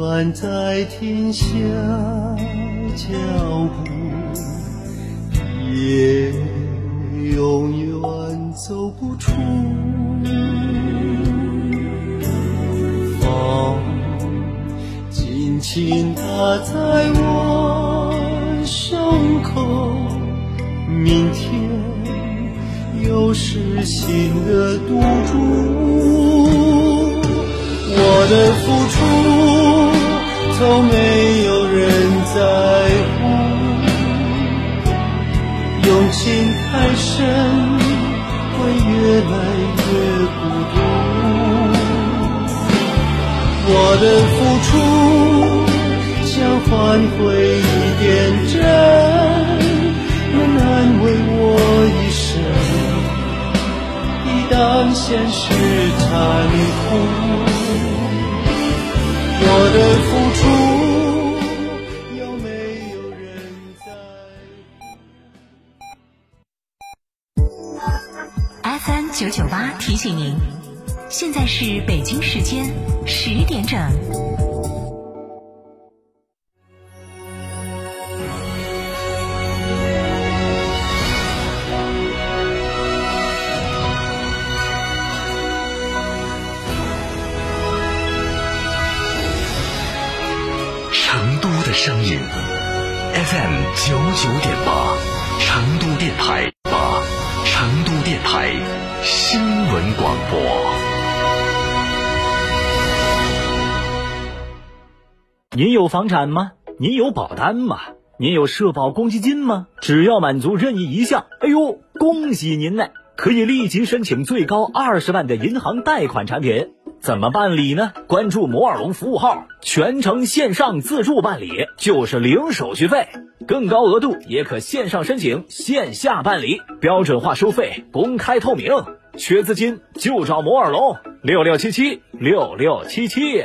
远在天下脚步，也永远走不出。风轻轻打在我胸口，明天又是新的赌注。我的付出，都没有人在乎。用情太深，会越来越孤独。我的付出，想换回一点真，能安慰我一生。一旦现实残酷。我的付出，有没有人在？FM 九九八提醒您，现在是北京时间十点整。声音 FM 九九点八，成都电台八，成都电台新闻广播。您有房产吗？您有保单吗？您有社保公积金吗？只要满足任意一项，哎呦，恭喜您呢，可以立即申请最高二十万的银行贷款产品。怎么办理呢？关注摩尔龙服务号，全程线上自助办理，就是零手续费，更高额度也可线上申请，线下办理，标准化收费，公开透明。缺资金就找摩尔龙，六六七七六六七七。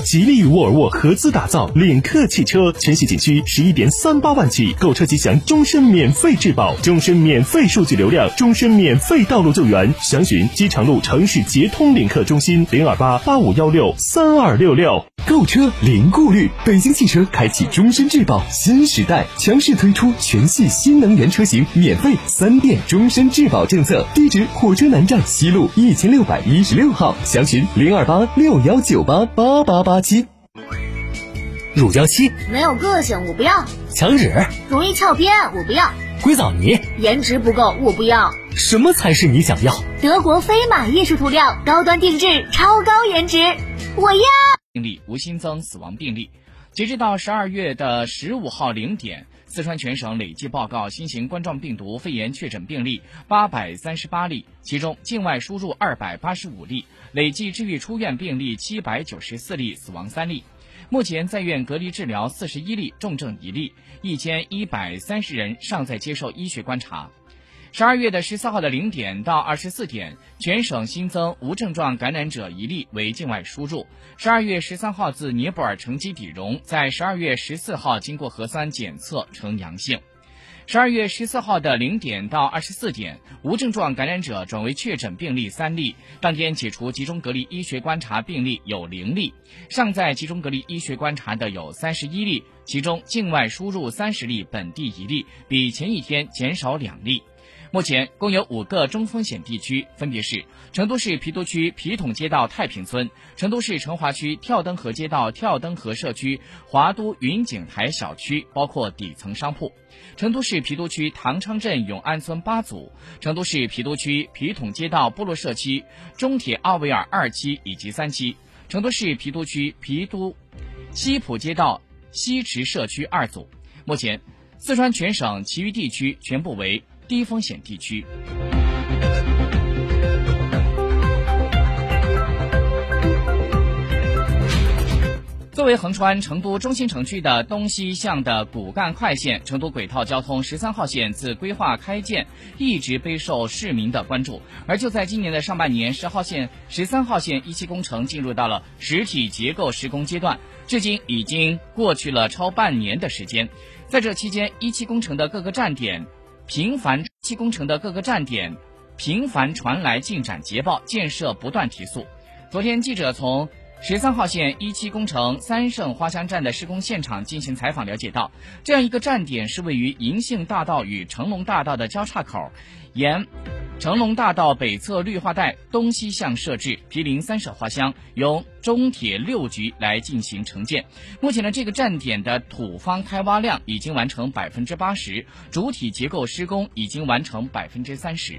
吉利与沃尔沃合资打造领克汽车，全系仅需十一点三八万起，购车即享终身免费质保、终身免费数据流量、终身免费道路救援。详询机场路城市捷通领克中心零二八八五幺六三二六六。购车零顾虑，北京汽车开启终身质保新时代，强势推出全系新能源车型免费三电终身质保政策。地址：火车南站西路一千六百一十六号。详询零二八六幺九八八八八。八七，乳胶漆没有个性，我不要；墙纸容易翘边，我不要；硅藻泥颜值不够，我不要。什么才是你想要？德国飞马艺术涂料，高端定制，超高颜值，我要。病例无心脏死亡病例，截止到十二月的十五号零点，四川全省累计报告新型冠状病毒肺炎确诊病例八百三十八例，其中境外输入二百八十五例。累计治愈出院病例七百九十四例，死亡三例。目前在院隔离治疗四十一例，重症一例，一千一百三十人尚在接受医学观察。十二月的十四号的零点到二十四点，全省新增无症状感染者一例，为境外输入。十二月十三号自尼泊尔乘机抵蓉，在十二月十四号经过核酸检测呈阳性。十二月十四号的零点到二十四点，无症状感染者转为确诊病例三例，当天解除集中隔离医学观察病例有零例，尚在集中隔离医学观察的有三十一例，其中境外输入三十例，本地一例，比前一天减少两例。目前共有五个中风险地区，分别是成都市郫都区皮桶街道太平村、成都市成华区跳灯河街道跳灯河社区华都云景台小区，包括底层商铺；成都市郫都区唐昌镇永安村八组；成都市郫都区皮桶街道部落社区中铁奥维尔二期以及三期；成都市郫都区郫都西浦街道西池社区二组。目前，四川全省其余地区全部为。低风险地区。作为横穿成都中心城区的东西向的骨干快线，成都轨道交通十三号线自规划开建一直备受市民的关注。而就在今年的上半年，十号线、十三号线一期工程进入到了实体结构施工阶段，至今已经过去了超半年的时间。在这期间，一期工程的各个站点频繁期工程的各个站点频繁传来进展捷报，建设不断提速。昨天，记者从十三号线一期工程三圣花乡站的施工现场进行采访，了解到，这样一个站点是位于银杏大道与成龙大道的交叉口，沿成龙大道北侧绿化带东西向设置，毗邻三舍花乡，由中铁六局来进行承建。目前呢，这个站点的土方开挖量已经完成百分之八十，主体结构施工已经完成百分之三十。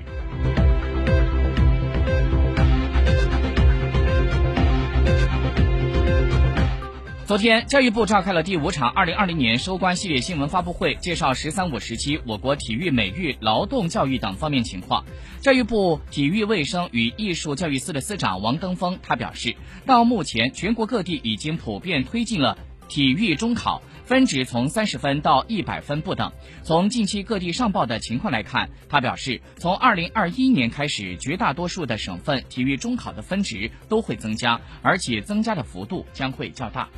昨天，教育部召开了第五场二零二零年收官系列新闻发布会，介绍“十三五”时期我国体育、美育、劳动教育等方面情况。教育部体育卫生与艺术教育司的司长王登峰他表示，到目前，全国各地已经普遍推进了体育中考。分值从三十分到一百分不等。从近期各地上报的情况来看，他表示，从二零二一年开始，绝大多数的省份体育中考的分值都会增加，而且增加的幅度将会较大。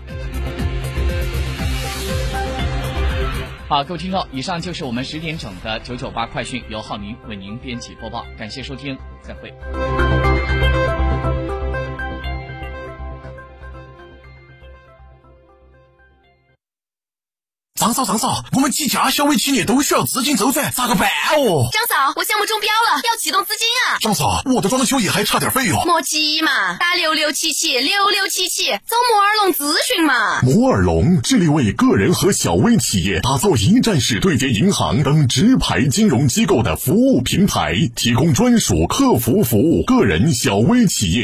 好，各位听众，以上就是我们十点整的九九八快讯，由浩明为您编辑播报，感谢收听，再会。张嫂，张嫂，我们几家小微企业都需要资金周转，咋个办哦？张嫂，我项目中标了，要启动资金啊！张嫂，我的装修也还差点费用。莫急嘛，打六六七七六六七七，找摩尔龙咨询嘛。摩尔龙致力为个人和小微企业打造一站式对接银行等直排金融机构的服务平台，提供专属客服服务，个人小微企业。